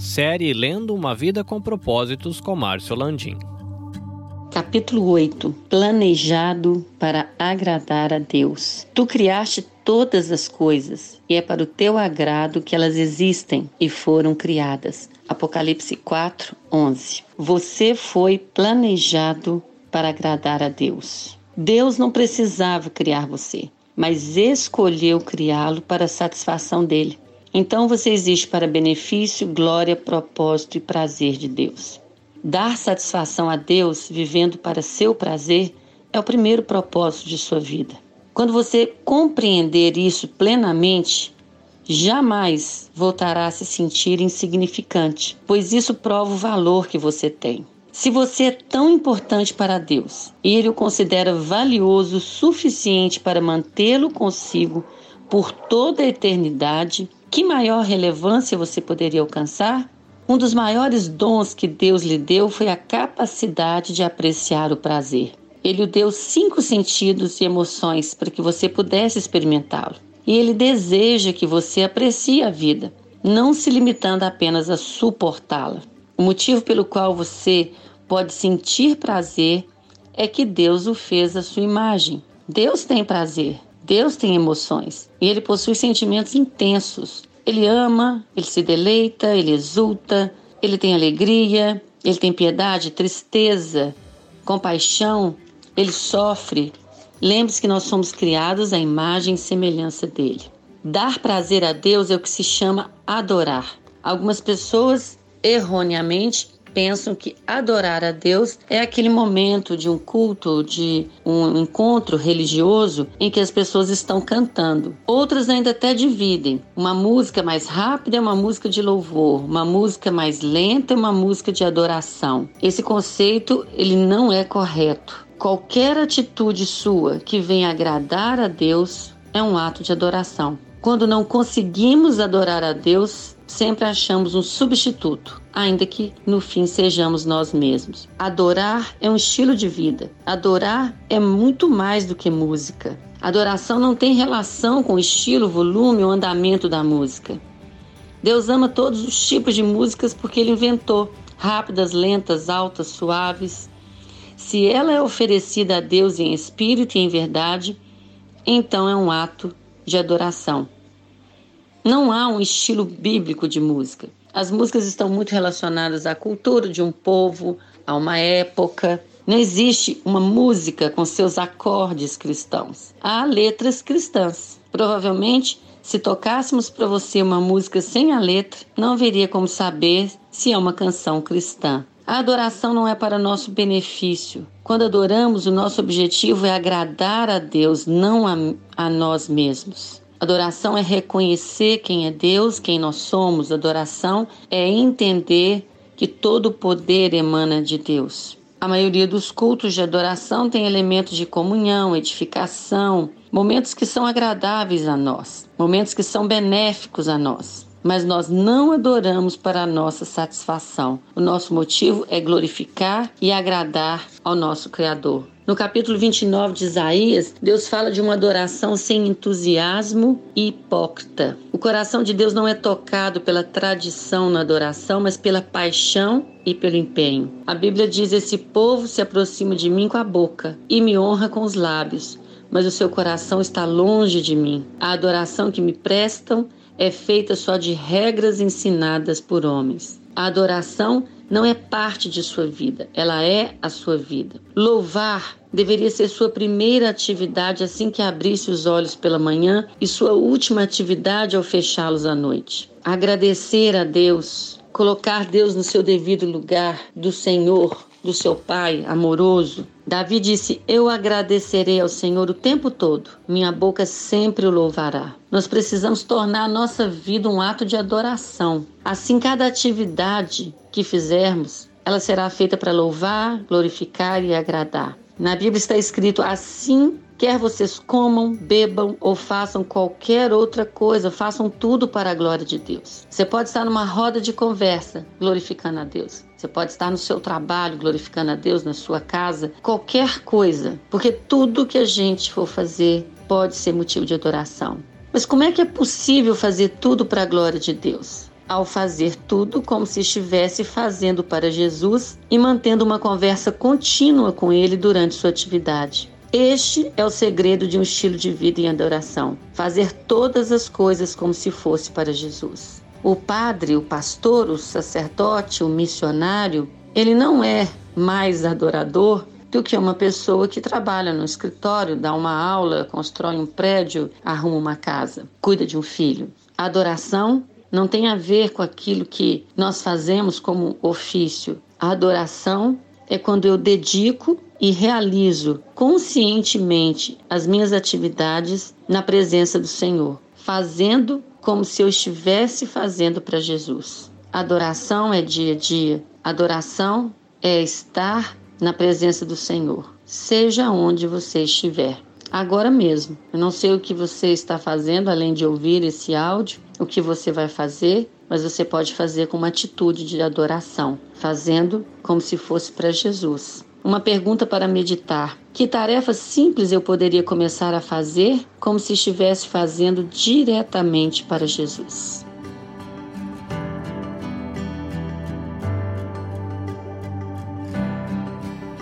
Série Lendo uma Vida com Propósitos com Márcio Landim. Capítulo 8 Planejado para agradar a Deus. Tu criaste todas as coisas, e é para o teu agrado que elas existem e foram criadas. Apocalipse 4, 11. Você foi planejado para agradar a Deus. Deus não precisava criar você, mas escolheu criá-lo para a satisfação dele. Então você existe para benefício, glória, propósito e prazer de Deus. Dar satisfação a Deus vivendo para seu prazer é o primeiro propósito de sua vida. Quando você compreender isso plenamente, jamais voltará a se sentir insignificante, pois isso prova o valor que você tem. Se você é tão importante para Deus e Ele o considera valioso o suficiente para mantê-lo consigo por toda a eternidade, que maior relevância você poderia alcançar? Um dos maiores dons que Deus lhe deu foi a capacidade de apreciar o prazer. Ele lhe deu cinco sentidos e emoções para que você pudesse experimentá-lo. E ele deseja que você aprecie a vida, não se limitando apenas a suportá-la. O motivo pelo qual você pode sentir prazer é que Deus o fez à sua imagem. Deus tem prazer. Deus tem emoções e ele possui sentimentos intensos. Ele ama, ele se deleita, ele exulta, ele tem alegria, ele tem piedade, tristeza, compaixão, ele sofre. Lembre-se que nós somos criados à imagem e semelhança dele. Dar prazer a Deus é o que se chama adorar. Algumas pessoas erroneamente pensam que adorar a Deus é aquele momento de um culto, de um encontro religioso em que as pessoas estão cantando. Outras ainda até dividem. Uma música mais rápida é uma música de louvor, uma música mais lenta é uma música de adoração. Esse conceito ele não é correto. Qualquer atitude sua que venha agradar a Deus é um ato de adoração. Quando não conseguimos adorar a Deus, sempre achamos um substituto, ainda que no fim sejamos nós mesmos. Adorar é um estilo de vida. Adorar é muito mais do que música. Adoração não tem relação com o estilo, volume ou andamento da música. Deus ama todos os tipos de músicas porque Ele inventou rápidas, lentas, altas, suaves. Se ela é oferecida a Deus em espírito e em verdade, então é um ato de adoração. Não há um estilo bíblico de música. As músicas estão muito relacionadas à cultura de um povo, a uma época. Não existe uma música com seus acordes cristãos. Há letras cristãs. Provavelmente, se tocássemos para você uma música sem a letra, não haveria como saber se é uma canção cristã. A adoração não é para nosso benefício. Quando adoramos, o nosso objetivo é agradar a Deus, não a, a nós mesmos. Adoração é reconhecer quem é Deus, quem nós somos. Adoração é entender que todo poder emana de Deus. A maioria dos cultos de adoração tem elementos de comunhão, edificação, momentos que são agradáveis a nós, momentos que são benéficos a nós. Mas nós não adoramos para a nossa satisfação. O nosso motivo é glorificar e agradar ao nosso Criador. No capítulo 29 de Isaías, Deus fala de uma adoração sem entusiasmo e hipócrita. O coração de Deus não é tocado pela tradição na adoração, mas pela paixão e pelo empenho. A Bíblia diz: Esse povo se aproxima de mim com a boca e me honra com os lábios, mas o seu coração está longe de mim. A adoração que me prestam é feita só de regras ensinadas por homens. A adoração não é parte de sua vida, ela é a sua vida. Louvar deveria ser sua primeira atividade assim que abrisse os olhos pela manhã e sua última atividade ao fechá-los à noite. Agradecer a Deus, colocar Deus no seu devido lugar do Senhor, do seu Pai amoroso. Davi disse: Eu agradecerei ao Senhor o tempo todo, minha boca sempre o louvará. Nós precisamos tornar a nossa vida um ato de adoração. Assim, cada atividade que fizermos, ela será feita para louvar, glorificar e agradar. Na Bíblia está escrito assim Quer vocês comam, bebam ou façam qualquer outra coisa, façam tudo para a glória de Deus. Você pode estar numa roda de conversa glorificando a Deus. Você pode estar no seu trabalho glorificando a Deus, na sua casa, qualquer coisa, porque tudo que a gente for fazer pode ser motivo de adoração. Mas como é que é possível fazer tudo para a glória de Deus? ao fazer tudo como se estivesse fazendo para Jesus e mantendo uma conversa contínua com ele durante sua atividade. Este é o segredo de um estilo de vida em adoração: fazer todas as coisas como se fosse para Jesus. O padre, o pastor, o sacerdote, o missionário, ele não é mais adorador do que uma pessoa que trabalha no escritório, dá uma aula, constrói um prédio, arruma uma casa, cuida de um filho. A adoração não tem a ver com aquilo que nós fazemos como ofício. A adoração é quando eu dedico e realizo conscientemente as minhas atividades na presença do Senhor, fazendo como se eu estivesse fazendo para Jesus. Adoração é dia a dia. Adoração é estar na presença do Senhor, seja onde você estiver. Agora mesmo, eu não sei o que você está fazendo além de ouvir esse áudio, o que você vai fazer, mas você pode fazer com uma atitude de adoração, fazendo como se fosse para Jesus. Uma pergunta para meditar: que tarefa simples eu poderia começar a fazer como se estivesse fazendo diretamente para Jesus?